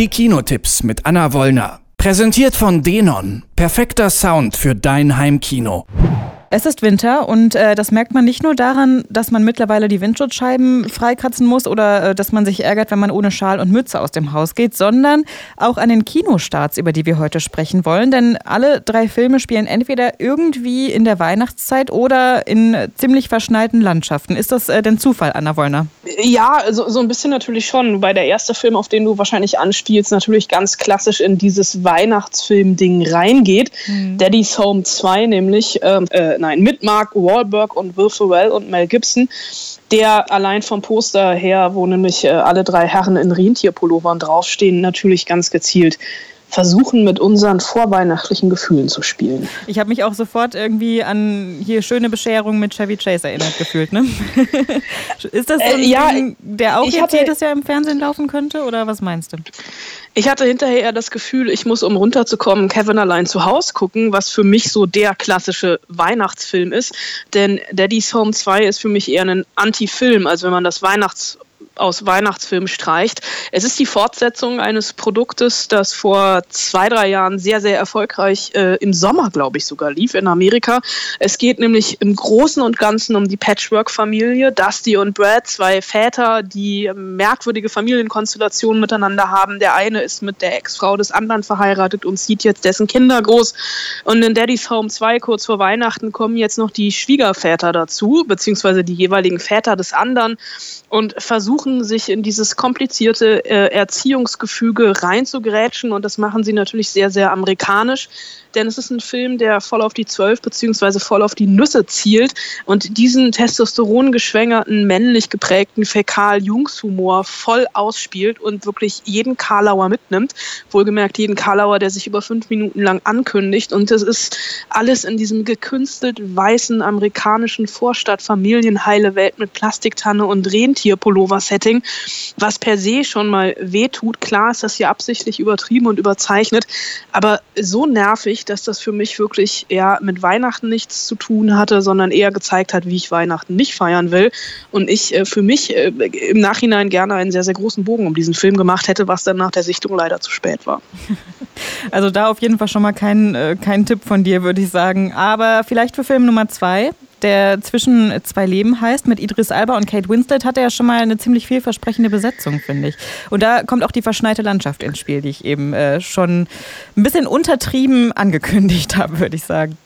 Die Kinotipps mit Anna Wollner. Präsentiert von Denon. Perfekter Sound für dein Heimkino. Es ist Winter und äh, das merkt man nicht nur daran, dass man mittlerweile die Windschutzscheiben freikratzen muss oder äh, dass man sich ärgert, wenn man ohne Schal und Mütze aus dem Haus geht, sondern auch an den Kinostarts, über die wir heute sprechen wollen. Denn alle drei Filme spielen entweder irgendwie in der Weihnachtszeit oder in ziemlich verschneiten Landschaften. Ist das äh, denn Zufall, Anna Wollner? Ja, also, so ein bisschen natürlich schon. Wobei der erste Film, auf den du wahrscheinlich anspielst, natürlich ganz klassisch in dieses Weihnachtsfilm-Ding reingeht. Mhm. Daddy's Home 2, nämlich ähm, äh, nein, mit Mark Wahlberg und Will Ferrell und Mel Gibson, der allein vom Poster her, wo nämlich äh, alle drei Herren in Rentierpullovern draufstehen, natürlich ganz gezielt versuchen, mit unseren vorweihnachtlichen Gefühlen zu spielen. Ich habe mich auch sofort irgendwie an hier schöne Bescherung mit Chevy Chase erinnert gefühlt. Ne? Ist das so ein äh, ja, Ding, der auch jetzt hatte, jedes Jahr im Fernsehen laufen könnte oder was meinst du? Ich hatte hinterher eher das Gefühl, ich muss, um runterzukommen, Kevin allein zu Hause gucken, was für mich so der klassische Weihnachtsfilm ist. Denn Daddy's Home 2 ist für mich eher ein Anti-Film. Also wenn man das Weihnachts aus Weihnachtsfilmen streicht. Es ist die Fortsetzung eines Produktes, das vor zwei, drei Jahren sehr, sehr erfolgreich äh, im Sommer, glaube ich, sogar lief in Amerika. Es geht nämlich im Großen und Ganzen um die Patchwork-Familie. Dusty und Brad, zwei Väter, die merkwürdige Familienkonstellationen miteinander haben. Der eine ist mit der Ex-Frau des anderen verheiratet und zieht jetzt dessen Kinder groß. Und in Daddy's Home 2, kurz vor Weihnachten, kommen jetzt noch die Schwiegerväter dazu, beziehungsweise die jeweiligen Väter des anderen und versuchen sich in dieses komplizierte äh, Erziehungsgefüge reinzugrätschen. Und das machen sie natürlich sehr, sehr amerikanisch. Denn es ist ein Film, der voll auf die Zwölf beziehungsweise voll auf die Nüsse zielt. Und diesen testosterongeschwängerten, männlich geprägten Fäkal-Jungs-Humor voll ausspielt und wirklich jeden Karlauer mitnimmt. Wohlgemerkt jeden Karlauer, der sich über fünf Minuten lang ankündigt. Und das ist alles in diesem gekünstelt weißen amerikanischen Vorstadt-Familienheile Welt mit Plastiktanne und Rentierpullover-Setting, was per se schon mal wehtut. Klar ist das hier absichtlich übertrieben und überzeichnet, aber so nervig, dass das für mich wirklich eher mit Weihnachten nichts zu tun hatte, sondern eher gezeigt hat, wie ich Weihnachten nicht feiern will. Und ich äh, für mich äh, im Nachhinein gerne einen sehr, sehr großen Bogen um diesen Film gemacht hätte, was dann nach der Sichtung leider zu spät war. Also da auf jeden Fall schon mal kein, äh, kein Tipp von dir, würde ich sagen. Aber vielleicht für Film Nummer zwei der zwischen zwei Leben heißt, mit Idris Alba und Kate Winslet, hat er ja schon mal eine ziemlich vielversprechende Besetzung, finde ich. Und da kommt auch die verschneite Landschaft ins Spiel, die ich eben äh, schon ein bisschen untertrieben angekündigt habe, würde ich sagen.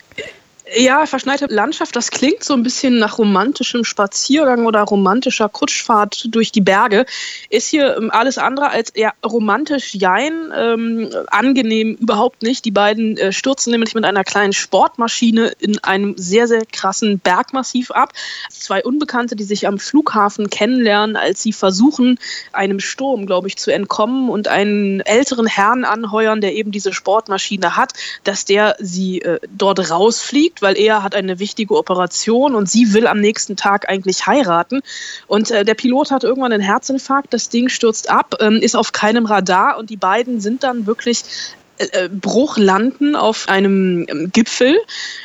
Ja, verschneite Landschaft, das klingt so ein bisschen nach romantischem Spaziergang oder romantischer Kutschfahrt durch die Berge. Ist hier ähm, alles andere als ja, romantisch, jein, ähm, angenehm überhaupt nicht. Die beiden äh, stürzen nämlich mit einer kleinen Sportmaschine in einem sehr, sehr krassen Bergmassiv ab. Zwei Unbekannte, die sich am Flughafen kennenlernen, als sie versuchen, einem Sturm, glaube ich, zu entkommen und einen älteren Herrn anheuern, der eben diese Sportmaschine hat, dass der sie äh, dort rausfliegt weil er hat eine wichtige Operation und sie will am nächsten Tag eigentlich heiraten. Und äh, der Pilot hat irgendwann einen Herzinfarkt, das Ding stürzt ab, ähm, ist auf keinem Radar und die beiden sind dann wirklich Bruch landen auf einem ähm, Gipfel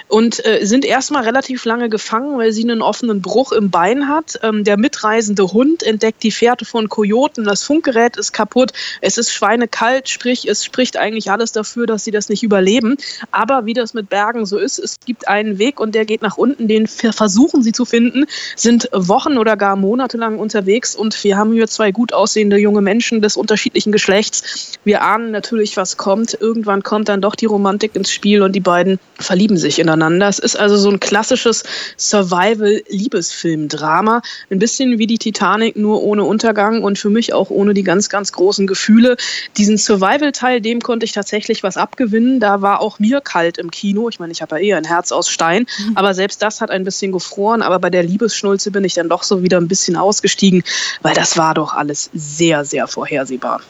und äh, sind erstmal relativ lange gefangen, weil sie einen offenen Bruch im Bein hat. Ähm, der mitreisende Hund entdeckt die Fährte von Kojoten, das Funkgerät ist kaputt, es ist schweinekalt, sprich, es spricht eigentlich alles dafür, dass sie das nicht überleben. Aber wie das mit Bergen so ist, es gibt einen Weg und der geht nach unten, den versuchen sie zu finden, sind Wochen oder gar Monate lang unterwegs und wir haben hier zwei gut aussehende junge Menschen des unterschiedlichen Geschlechts. Wir ahnen natürlich, was kommt irgendwann kommt dann doch die Romantik ins Spiel und die beiden verlieben sich ineinander. Es ist also so ein klassisches Survival-Liebesfilm-Drama. Ein bisschen wie die Titanic, nur ohne Untergang und für mich auch ohne die ganz, ganz großen Gefühle. Diesen Survival-Teil, dem konnte ich tatsächlich was abgewinnen. Da war auch mir kalt im Kino. Ich meine, ich habe ja eher ein Herz aus Stein, mhm. aber selbst das hat ein bisschen gefroren. Aber bei der Liebesschnulze bin ich dann doch so wieder ein bisschen ausgestiegen, weil das war doch alles sehr, sehr vorhersehbar.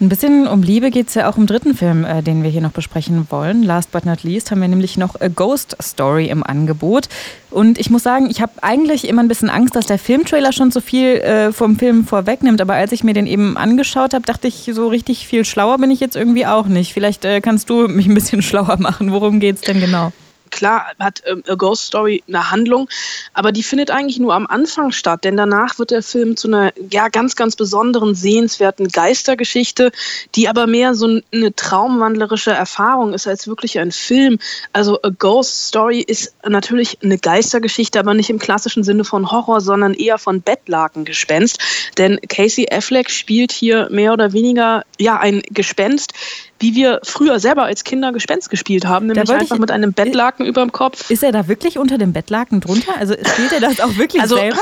Ein bisschen um Liebe geht es ja auch im dritten Film, äh, den wir hier noch besprechen wollen. Last but not least haben wir nämlich noch A Ghost Story im Angebot. Und ich muss sagen, ich habe eigentlich immer ein bisschen Angst, dass der Filmtrailer schon so viel äh, vom Film vorwegnimmt. Aber als ich mir den eben angeschaut habe, dachte ich, so richtig viel schlauer bin ich jetzt irgendwie auch nicht. Vielleicht äh, kannst du mich ein bisschen schlauer machen. Worum geht es denn genau? Klar hat ähm, A Ghost Story eine Handlung, aber die findet eigentlich nur am Anfang statt, denn danach wird der Film zu einer ja, ganz, ganz besonderen, sehenswerten Geistergeschichte, die aber mehr so eine traumwandlerische Erfahrung ist als wirklich ein Film. Also A Ghost Story ist natürlich eine Geistergeschichte, aber nicht im klassischen Sinne von Horror, sondern eher von Bettlakengespenst. Denn Casey Affleck spielt hier mehr oder weniger ja ein Gespenst, wie wir früher selber als Kinder Gespenst gespielt haben, nämlich einfach mit einem Bettlaken über dem Kopf. Ist er da wirklich unter dem Bettlaken drunter? Also spielt er das auch wirklich also, selber?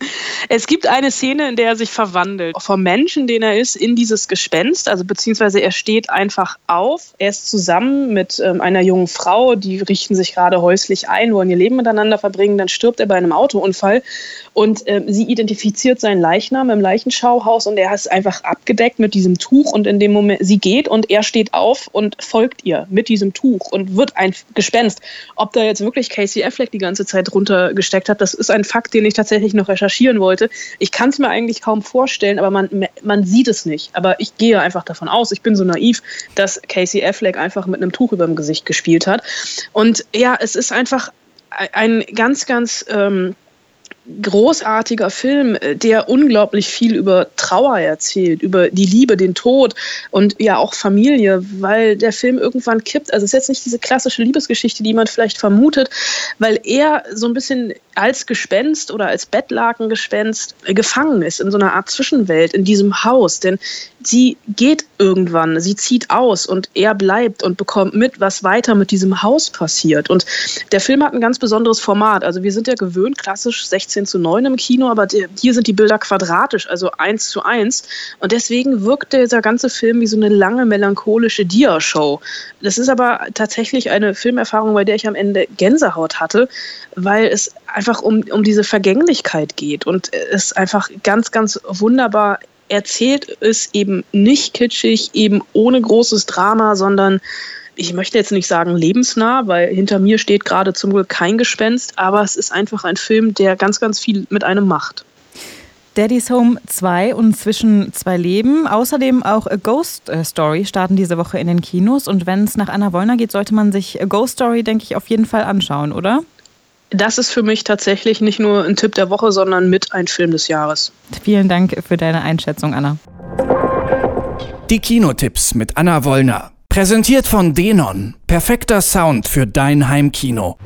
Es gibt eine Szene, in der er sich verwandelt vom Menschen, den er ist, in dieses Gespenst. Also beziehungsweise er steht einfach auf. Er ist zusammen mit ähm, einer jungen Frau, die richten sich gerade häuslich ein, wollen ihr Leben miteinander verbringen. Dann stirbt er bei einem Autounfall und ähm, sie identifiziert seinen Leichnam im Leichenschauhaus und er ist einfach abgedeckt mit diesem Tuch. Und in dem Moment, sie geht und er steht auf und folgt ihr mit diesem Tuch und wird ein Gespenst. Ob da jetzt wirklich Casey Affleck die ganze Zeit runtergesteckt hat, das ist ein Fakt, den ich tatsächlich noch recherchieren wollte wollte. Ich kann es mir eigentlich kaum vorstellen, aber man, man sieht es nicht. Aber ich gehe einfach davon aus, ich bin so naiv, dass Casey Affleck einfach mit einem Tuch über dem Gesicht gespielt hat. Und ja, es ist einfach ein ganz, ganz... Ähm, großartiger Film, äh, der unglaublich viel über Trauer erzählt, über die Liebe, den Tod und ja auch Familie, weil der Film irgendwann kippt. Also es ist jetzt nicht diese klassische Liebesgeschichte, die man vielleicht vermutet, weil er so ein bisschen als Gespenst oder als Bettlakengespenst gefangen ist in so einer Art Zwischenwelt in diesem Haus. Denn sie geht irgendwann, sie zieht aus und er bleibt und bekommt mit, was weiter mit diesem Haus passiert. Und der Film hat ein ganz besonderes Format. Also wir sind ja gewöhnt, klassisch 16 zu 9 im Kino, aber hier sind die Bilder quadratisch, also 1 zu 1. Und deswegen wirkt dieser ganze Film wie so eine lange melancholische Dia-Show. Das ist aber tatsächlich eine Filmerfahrung, bei der ich am Ende Gänsehaut hatte, weil es einfach um, um diese Vergänglichkeit geht und es einfach ganz, ganz wunderbar erzählt ist, eben nicht kitschig, eben ohne großes Drama, sondern ich möchte jetzt nicht sagen lebensnah, weil hinter mir steht gerade zum Glück kein Gespenst, aber es ist einfach ein Film, der ganz, ganz viel mit einem macht. Daddy's Home 2 und Zwischen zwei Leben. Außerdem auch A Ghost Story starten diese Woche in den Kinos. Und wenn es nach Anna Wollner geht, sollte man sich A Ghost Story, denke ich, auf jeden Fall anschauen, oder? Das ist für mich tatsächlich nicht nur ein Tipp der Woche, sondern mit ein Film des Jahres. Vielen Dank für deine Einschätzung, Anna. Die Kinotipps mit Anna Wollner. Präsentiert von Denon. Perfekter Sound für dein Heimkino.